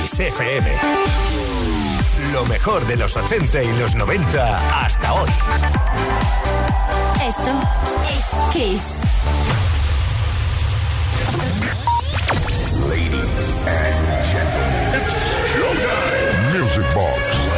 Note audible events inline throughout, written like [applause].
Kiss FM. Lo mejor de los 80 y los 90 hasta hoy. Esto es Kiss. Ladies and gentlemen, it's showtime. Music Box.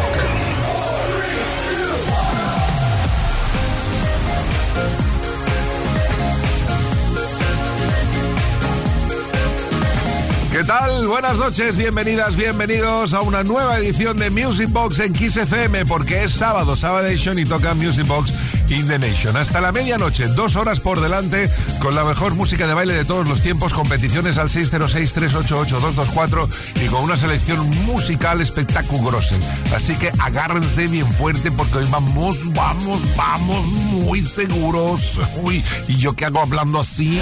¿Qué tal? Buenas noches, bienvenidas, bienvenidos a una nueva edición de Music Box en Kiss FM, porque es sábado, Sabadation y toca Music Box in the Nation. Hasta la medianoche, dos horas por delante, con la mejor música de baile de todos los tiempos, competiciones al 606-388-224 y con una selección musical espectaculosa. Así que agárrense bien fuerte porque hoy vamos, vamos, vamos muy seguros. Uy, ¿y yo qué hago hablando así?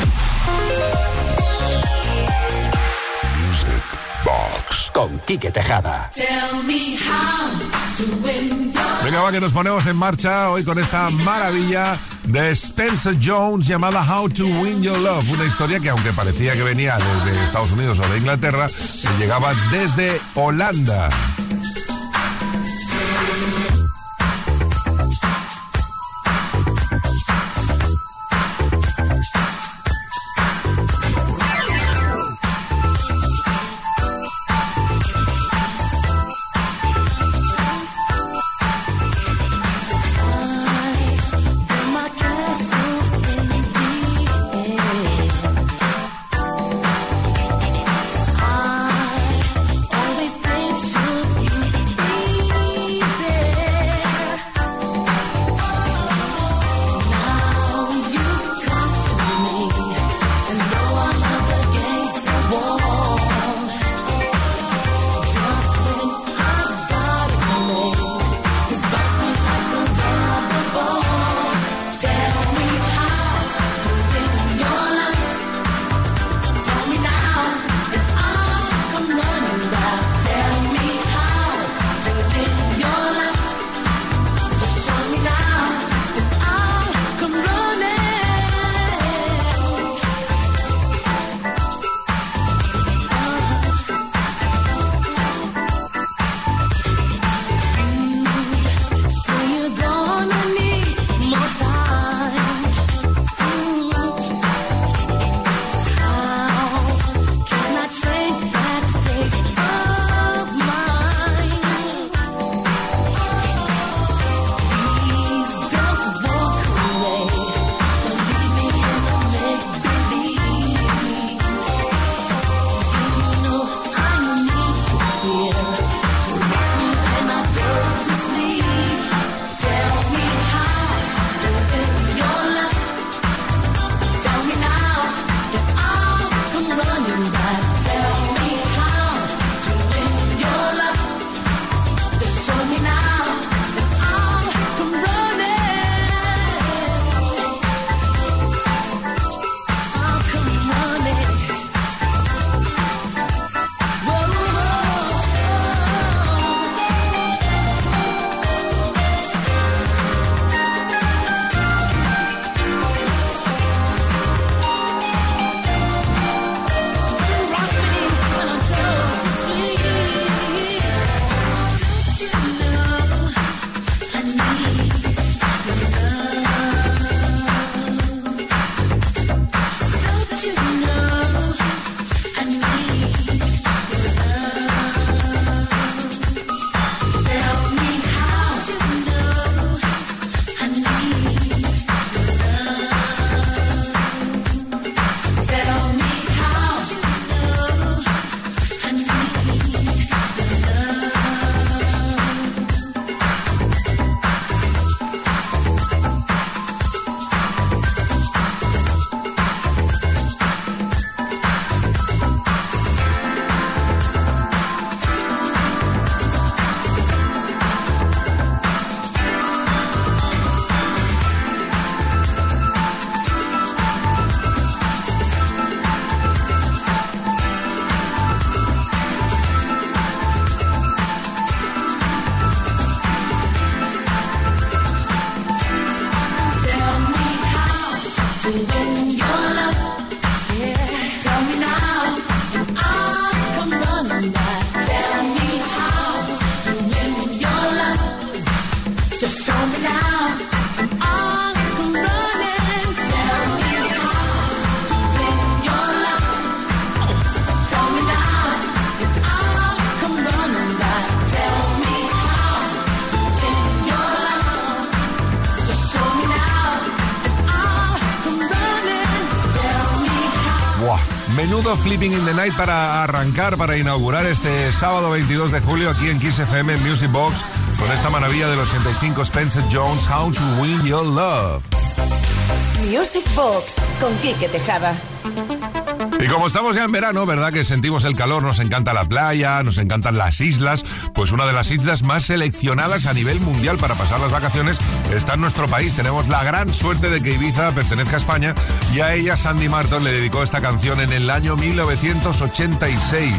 Con Quique Tejada. Venga, va que nos ponemos en marcha hoy con esta maravilla de Spencer Jones llamada How to Win Your Love. Una historia que aunque parecía que venía desde Estados Unidos o de Inglaterra, llegaba desde Holanda. Menudo Flipping in the Night para arrancar, para inaugurar este sábado 22 de julio aquí en Kiss FM Music Box con esta maravilla del 85 Spencer Jones, How to Win Your Love. Music Box con Quique Tejada. Y como estamos ya en verano, ¿verdad? Que sentimos el calor, nos encanta la playa, nos encantan las islas. Pues una de las islas más seleccionadas a nivel mundial para pasar las vacaciones está en nuestro país. Tenemos la gran suerte de que Ibiza pertenezca a España y a ella Sandy Martin le dedicó esta canción en el año 1986.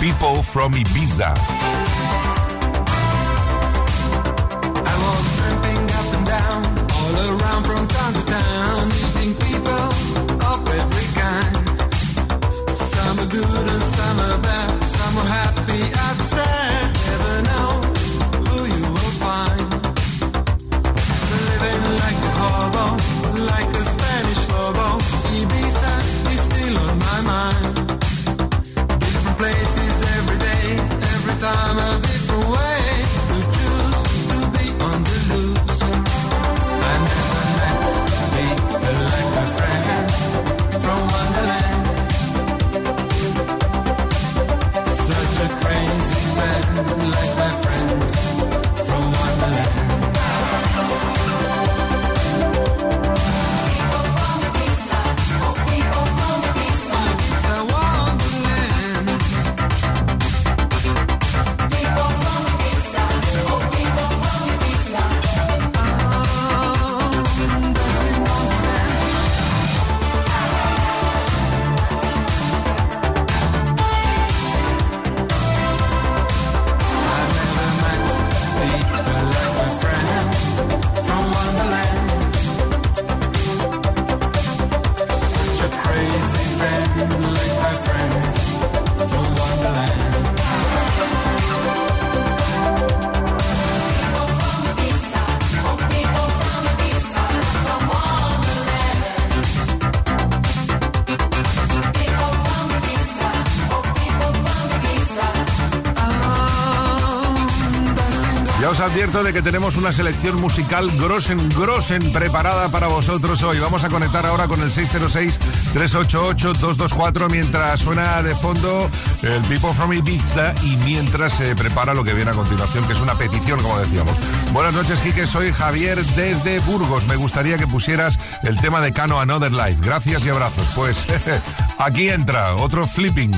People from Ibiza. Advierto de que tenemos una selección musical grosen, grosen preparada para vosotros hoy. Vamos a conectar ahora con el 606-388-224 mientras suena de fondo el People from Ibiza y mientras se prepara lo que viene a continuación, que es una petición, como decíamos. Buenas noches, Quique. Soy Javier desde Burgos. Me gustaría que pusieras el tema de Cano Another Life. Gracias y abrazos. Pues [laughs] aquí entra otro flipping.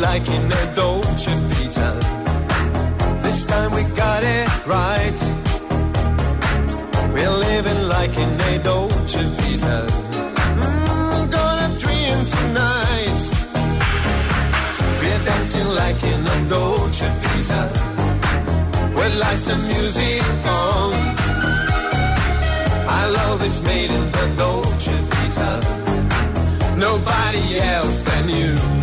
Like in a Dolce Vita. This time we got it right. We're living like in a Dolce Vita. Mm, gonna dream tonight. We're dancing like in a Dolce Vita. With lights and music on. Our love is made in the Dolce Vita. Nobody else than you.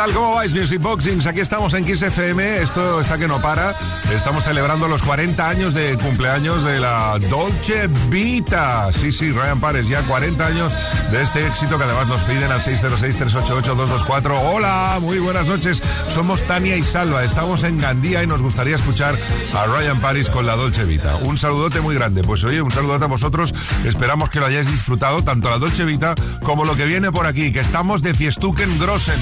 Tal? ¿Cómo vais, Music Boxings? Aquí estamos en Kiss FM. Esto está que no para. Estamos celebrando los 40 años de cumpleaños de la Dolce Vita. Sí, sí, Ryan Pares, ya 40 años de este éxito que además nos piden al 606-388-224. Hola, muy buenas noches. Somos Tania y Salva. Estamos en Gandía y nos gustaría escuchar a Ryan Paris con la Dolce Vita. Un saludote muy grande. Pues oye, un saludote a vosotros. Esperamos que lo hayáis disfrutado, tanto la Dolce Vita como lo que viene por aquí, que estamos de Fiestuken Grossen.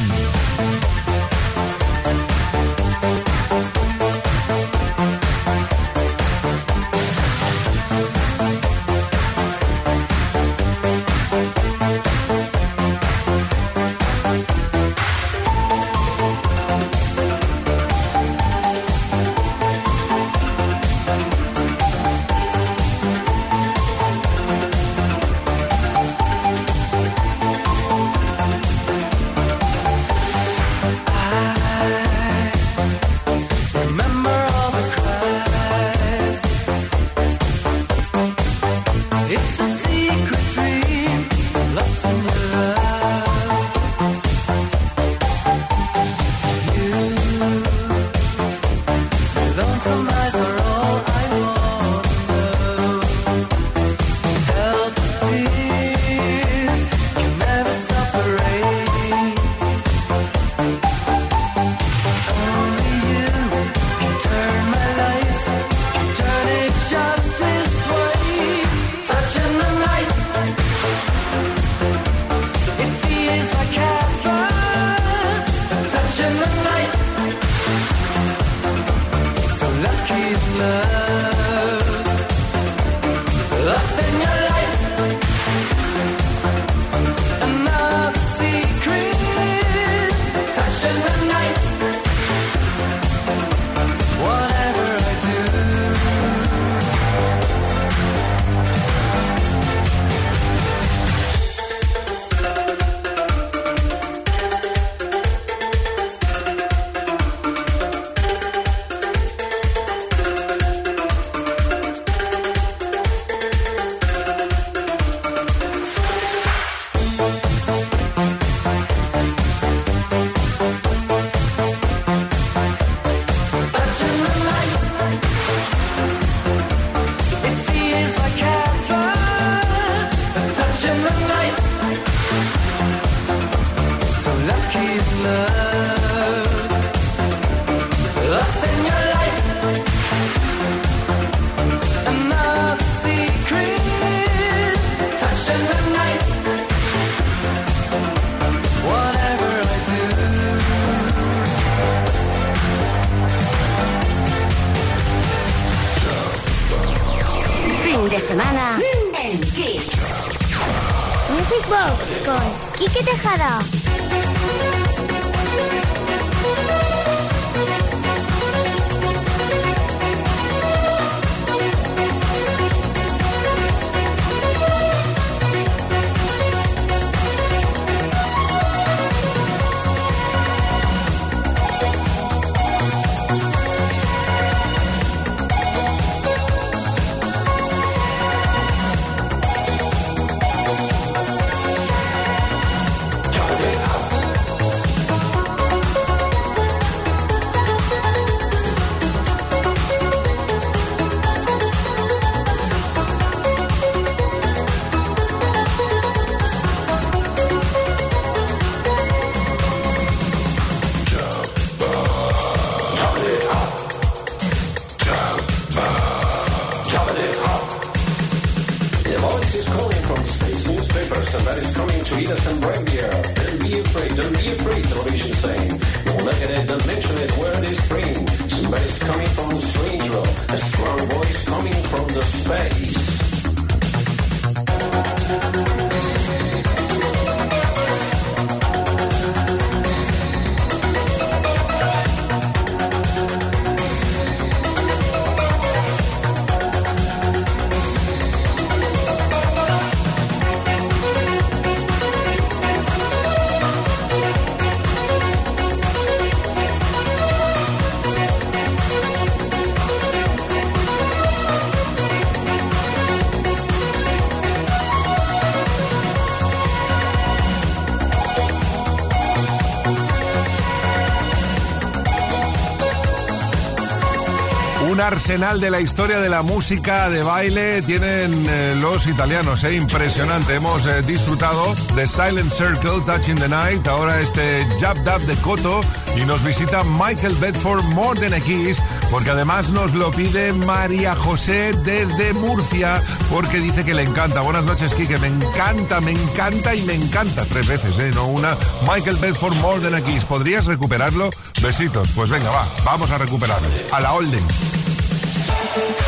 Arsenal de la historia de la música de baile tienen eh, los italianos, eh, impresionante. Hemos eh, disfrutado de Silent Circle, Touching the Night, ahora este Jab Dab de Koto y nos visita Michael Bedford More Than a Kiss, porque además nos lo pide María José desde Murcia, porque dice que le encanta. Buenas noches, Kike, me encanta, me encanta y me encanta. Tres veces, ¿eh? No una. Michael Bedford More Than a Kiss, ¿podrías recuperarlo? Besitos. Pues venga, va, vamos a recuperarlo. A la Olden. Thank you.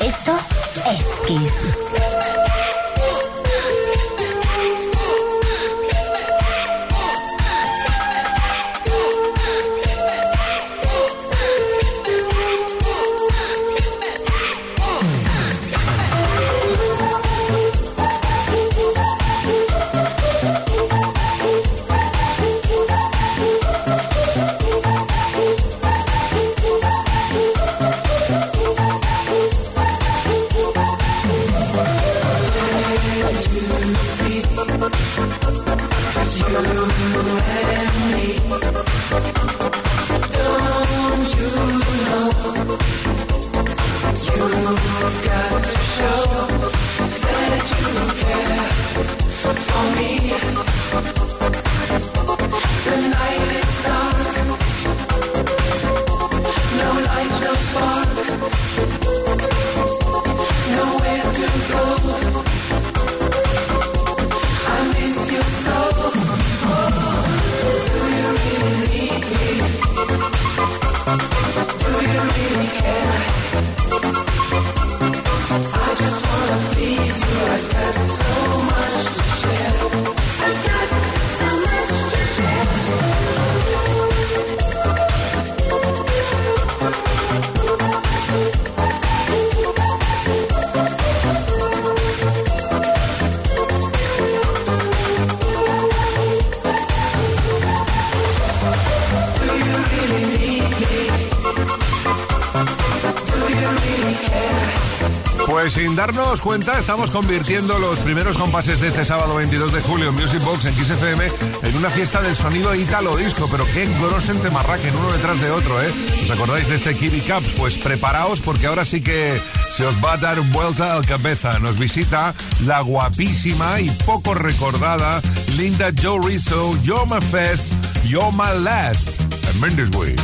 Esto es Kiss. Darnos cuenta estamos convirtiendo los primeros compases de este sábado 22 de julio en Music Box en XFM en una fiesta del sonido italo disco, pero qué grosen temarraquen uno detrás de otro, ¿eh? ¿Os acordáis de este Kiwi Cups? Pues preparaos porque ahora sí que se os va a dar vuelta al cabeza. Nos visita la guapísima y poco recordada Linda Joe Rizzo, You're My Fest, You're My Last, en Mendes Way.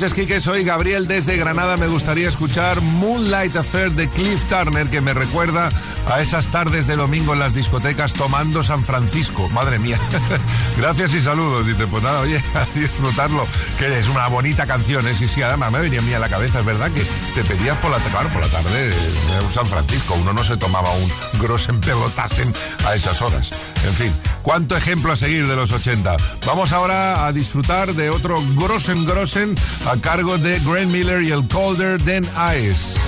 Noches, Quique. Soy Gabriel desde Granada. Me gustaría escuchar Moonlight Affair de Cliff Turner, que me recuerda a esas tardes de domingo en las discotecas tomando San Francisco. Madre mía. [laughs] Gracias y saludos. Dice, pues nada, oye, [laughs] a disfrutarlo. Que es una bonita canción, ¿eh? Sí, sí, además me venía a mí a la cabeza. Es verdad que te pedías por la, claro, por la tarde eh, un San Francisco. Uno no se tomaba un grosen pelotasen a esas horas. En fin, cuánto ejemplo a seguir de los 80. Vamos ahora a disfrutar de otro grosen grosen a cargo de Grant Miller y el Colder Than Ice.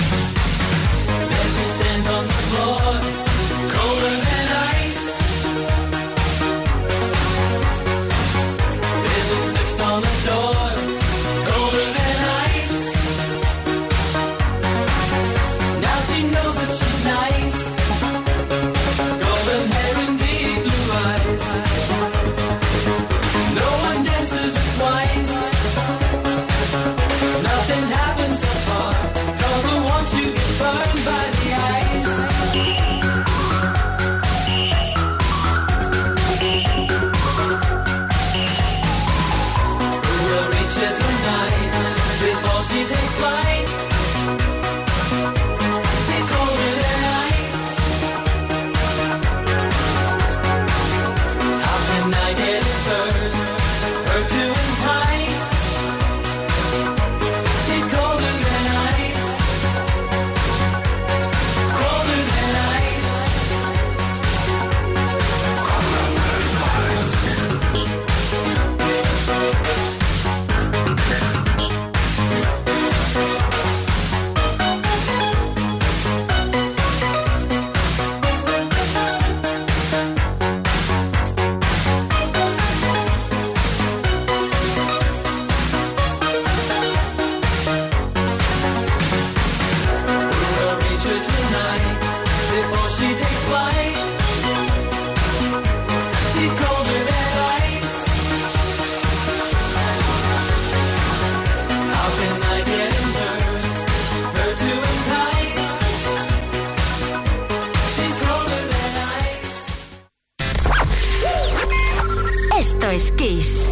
Esto es Kiss.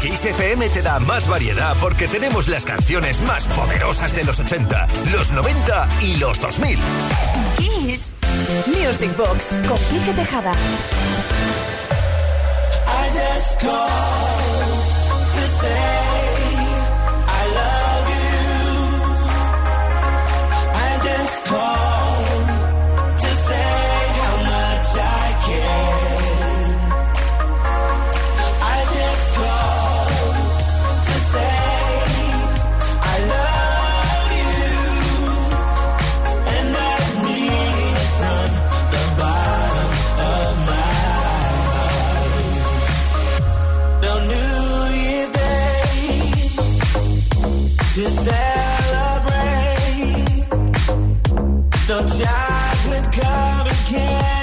Kiss FM te da más variedad porque tenemos las canciones más poderosas de los 80, los 90 y los 2000. Kiss. Music Box con Quique Tejada. I just called to say I love you. I just called to celebrate. No chocolate covered candy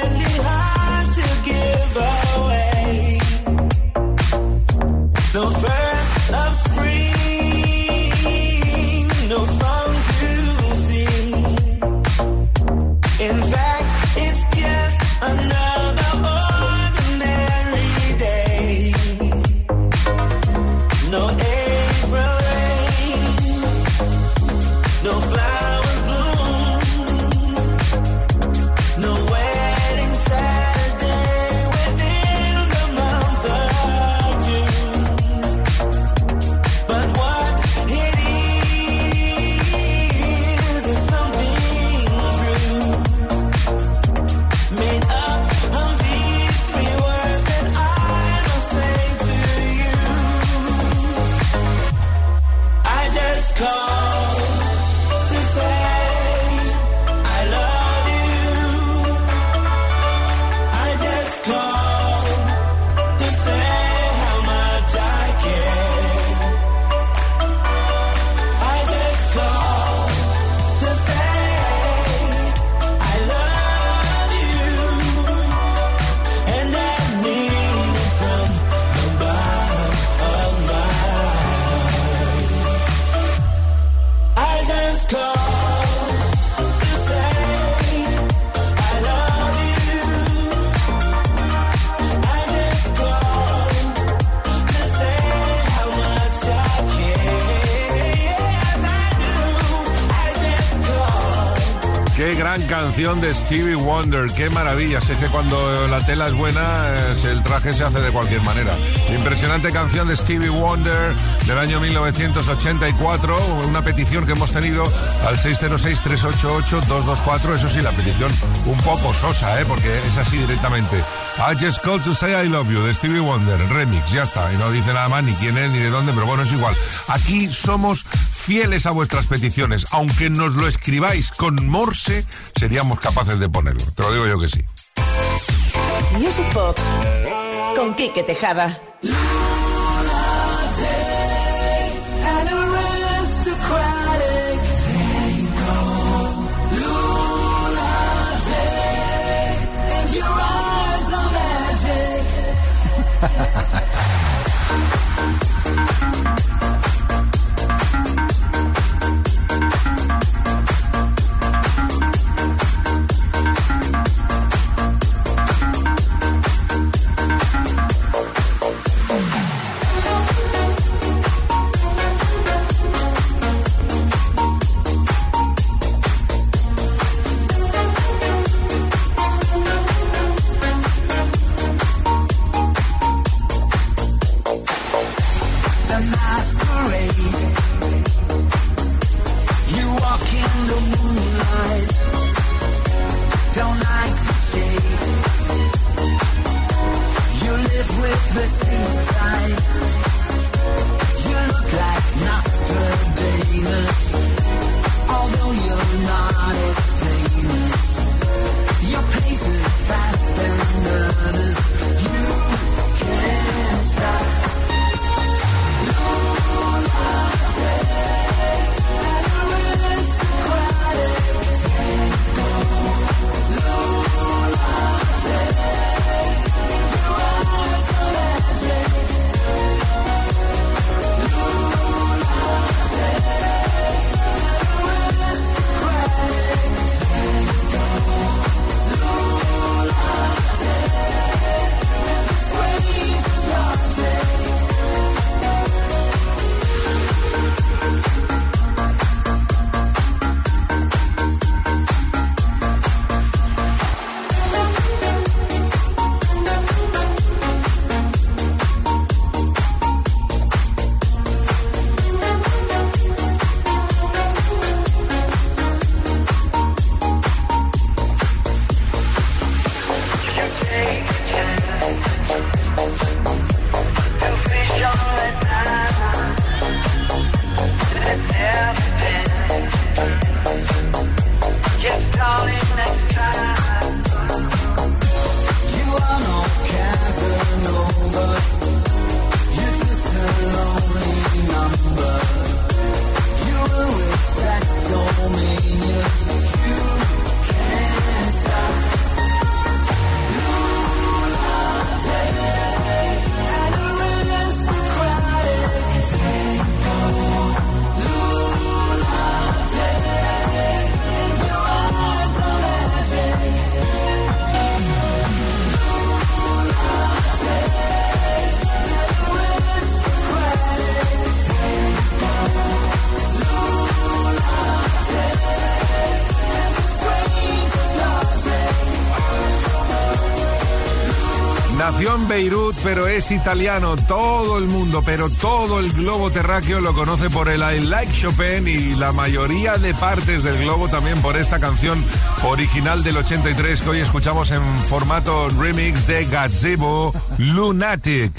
canción de Stevie Wonder, qué maravilla. Sé que cuando la tela es buena, eh, el traje se hace de cualquier manera. Impresionante canción de Stevie Wonder del año 1984, una petición que hemos tenido al 606-388-224. Eso sí, la petición un poco sosa, ¿eh? porque es así directamente. I just called to say I love you de Stevie Wonder, remix, ya está. Y no dice nada más ni quién es ni de dónde, pero bueno, es igual. Aquí somos fieles a vuestras peticiones. Aunque nos lo escribáis con Morse, seríamos capaces de ponerlo. Te lo digo yo que sí. Music Box con Quique Tejada. Pero es italiano. Todo el mundo, pero todo el globo terráqueo lo conoce por el I Like Chopin y la mayoría de partes del globo también por esta canción original del 83 que hoy escuchamos en formato remix de Gazebo Lunatic.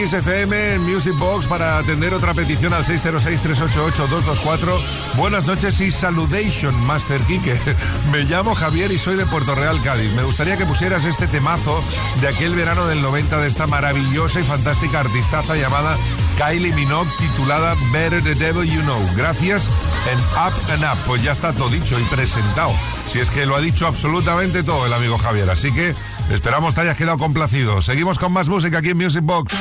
Kiss FM, en Music Box, para atender otra petición al 606-388-224. Buenas noches y saludation, Master Kike. [laughs] Me llamo Javier y soy de Puerto Real, Cádiz. Me gustaría que pusieras este temazo de aquel verano del 90 de esta maravillosa y fantástica artistaza llamada Kylie Minogue, titulada Better the Devil You Know. Gracias en Up and Up. Pues ya está todo dicho y presentado. Si es que lo ha dicho absolutamente todo el amigo Javier. Así que esperamos te hayas quedado complacido. Seguimos con más música aquí en Music Box.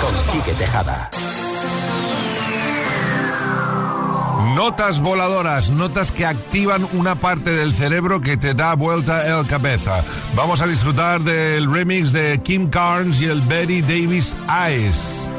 Con Quique Tejada. Notas voladoras, notas que activan una parte del cerebro que te da vuelta el cabeza. Vamos a disfrutar del remix de Kim Carnes y el Betty Davis Eyes.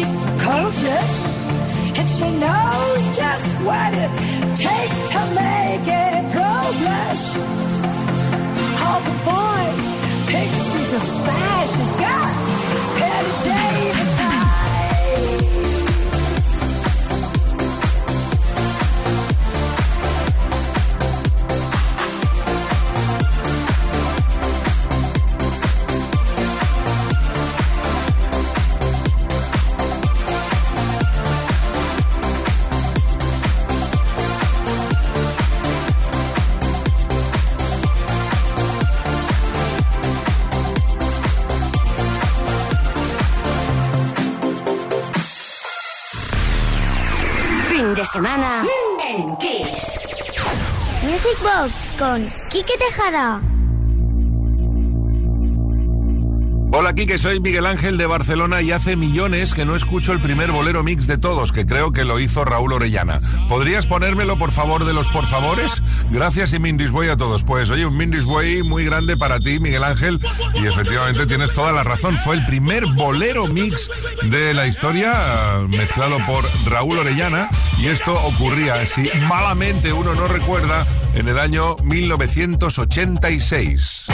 She's precocious, and she knows just what it takes to make it pro blush. All the boys think she's a spy. Semana en Kiss. Music Box con Quique Tejada. Hola, Kike, soy Miguel Ángel de Barcelona y hace millones que no escucho el primer bolero mix de todos, que creo que lo hizo Raúl Orellana. ¿Podrías ponérmelo, por favor, de los por favores? Gracias y Mindis Boy a todos. Pues, oye, un Mindis Boy muy grande para ti, Miguel Ángel, y efectivamente tienes toda la razón. Fue el primer bolero mix de la historia, eh, mezclado por Raúl Orellana, y esto ocurría, si malamente uno no recuerda, en el año 1986.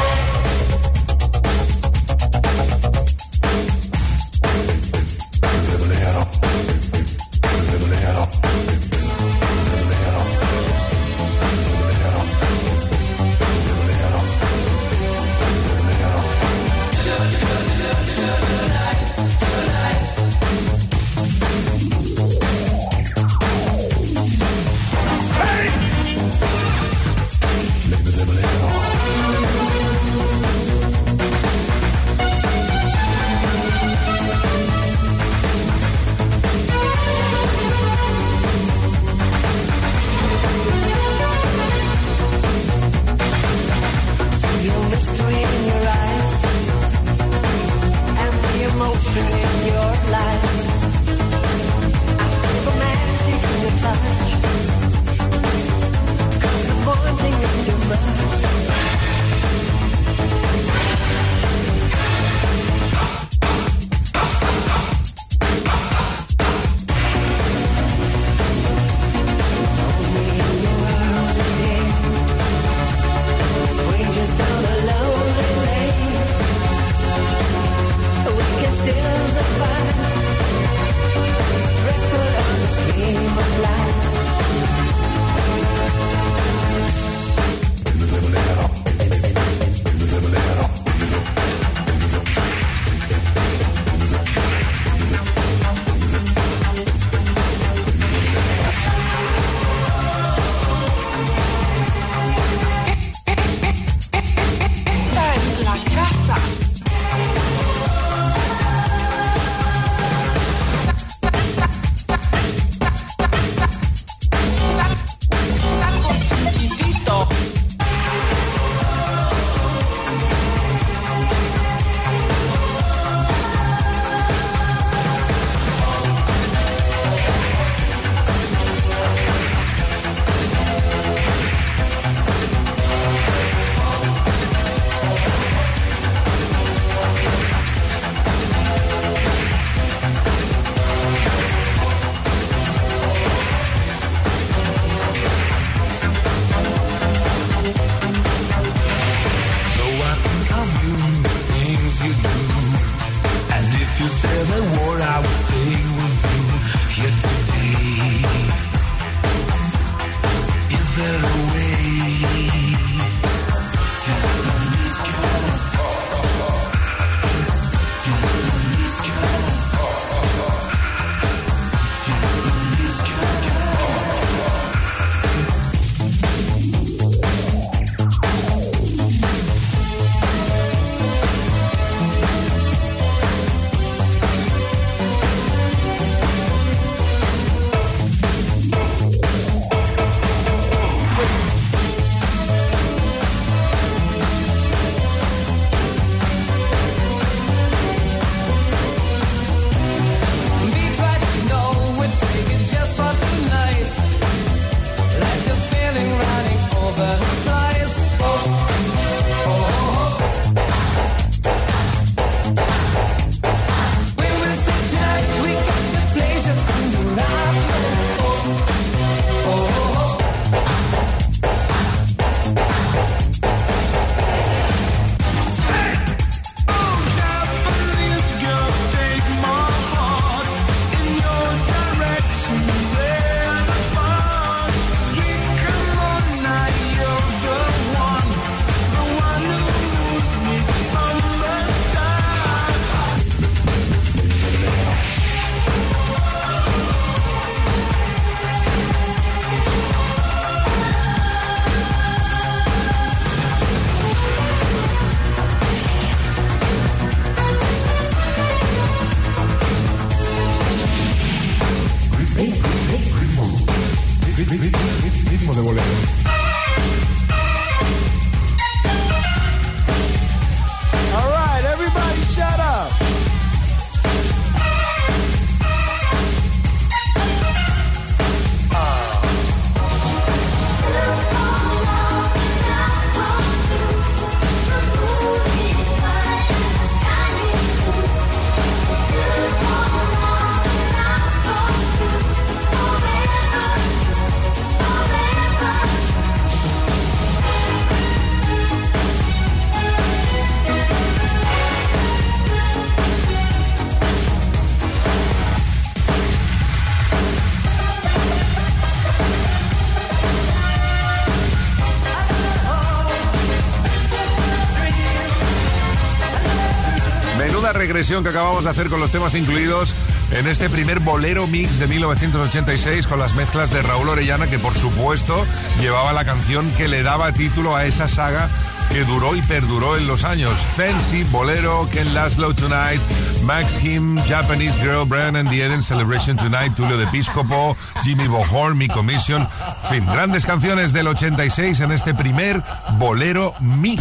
Que acabamos de hacer con los temas incluidos en este primer bolero mix de 1986 con las mezclas de Raúl Orellana, que por supuesto llevaba la canción que le daba título a esa saga que duró y perduró en los años. Fancy, Bolero, Ken Laszlo Tonight, Max Him, Japanese Girl, Brian and the Eden, Celebration Tonight, Tulio de Episcopo, Jimmy Bohorn, Mi Commission. En fin, grandes canciones del 86 en este primer Bolero Mix.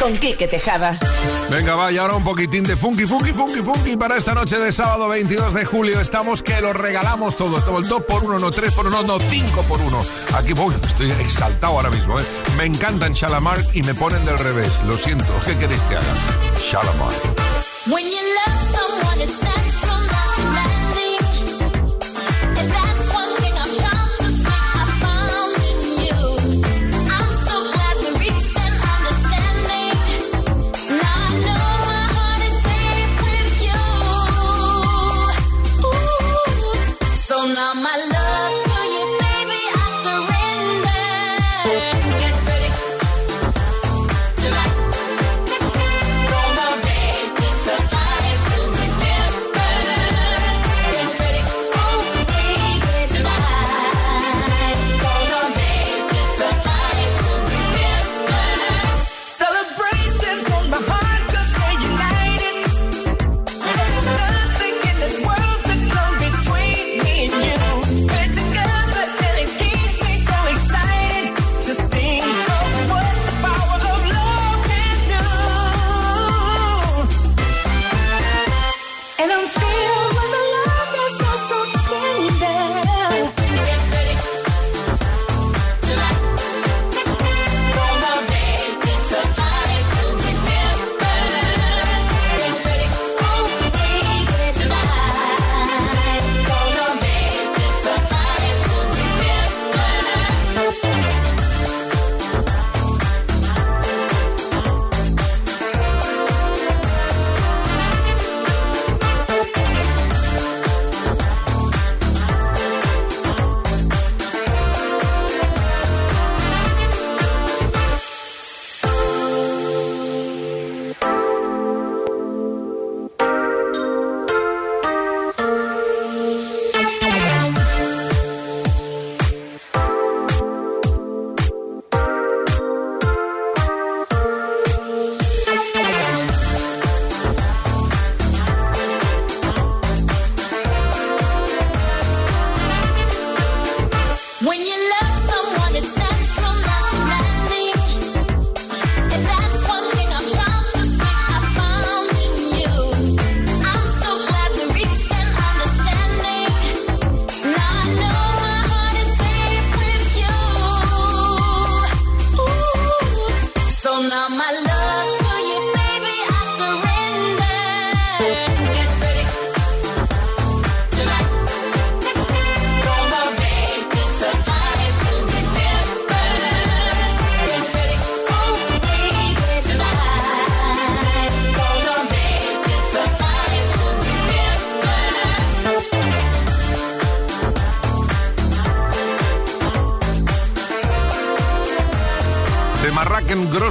Con Quique Tejada. Venga, va, y ahora un poquitín de funky, funky, funky, funky para esta noche de sábado 22 de julio. Estamos que lo regalamos todo. Estamos 2 por 1 no 3 por 1 no 5 por 1 Aquí voy, estoy exaltado ahora mismo. ¿eh? Me encantan Shalamar y me ponen del revés. Lo siento, ¿qué queréis que haga? Shalamar. When you love someone, it's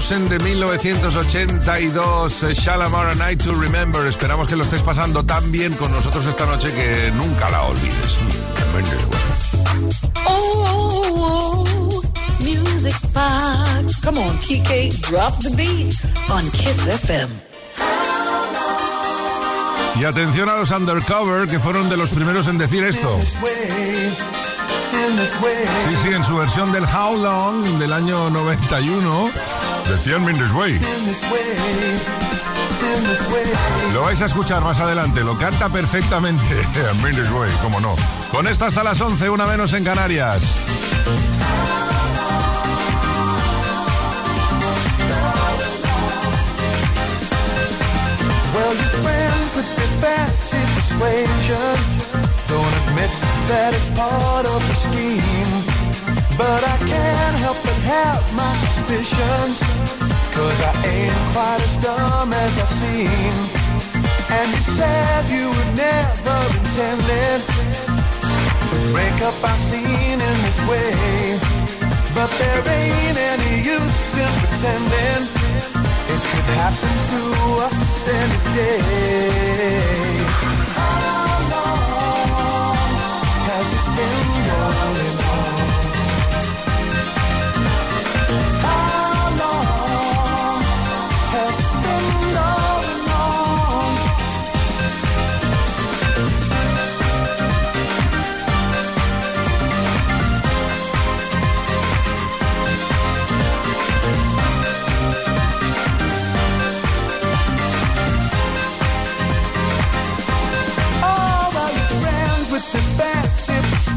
Grossen de 1982, eh, Shalamar Night to Remember. Esperamos que lo estés pasando tan bien con nosotros esta noche que nunca la olvides. Oh, music box. Come on, Kike, drop the beat on Kiss FM. Y atención a los Undercover, que fueron de los primeros en decir esto. Sí, sí, en su versión del How Long del año 91, decían This Way. Lo vais a escuchar más adelante, lo canta perfectamente. [laughs] This Way, cómo no. Con esto hasta las 11, una menos en Canarias. Well, your friends with their fancy persuasion don't admit that it's part of the scheme. But I can't help but have my suspicions, cause I ain't quite as dumb as I seem. And you said you were never intended to break up our scene in this way. But there ain't any use in pretending it could happen to us any day. How long has this been going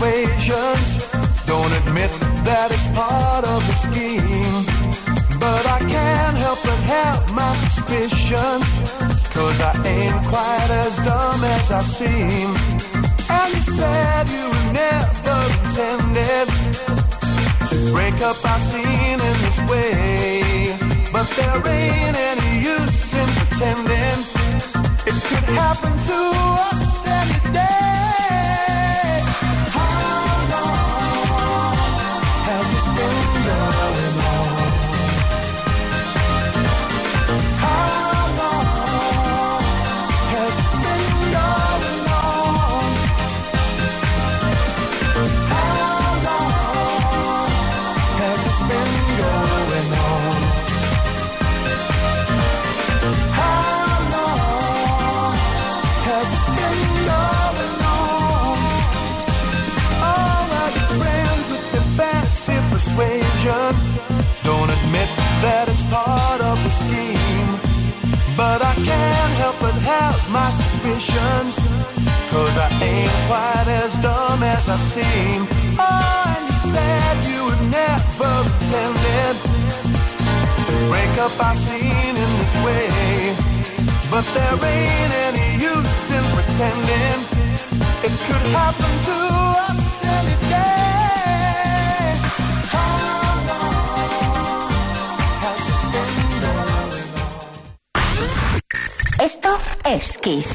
persuasions don't admit that it's part of the scheme. But I can't help but have my suspicions. Cause I ain't quite as dumb as I seem. And you said you never intended to break up our scene in this way. But there ain't any use in pretending. It could happen to us any day. love. That it's part of the scheme. But I can't help but have my suspicions. Cause I ain't quite as dumb as I seem. Oh, and you said you would never intended to break up our scene in this way. But there ain't any use in pretending it could happen to us any Esto es Kiss.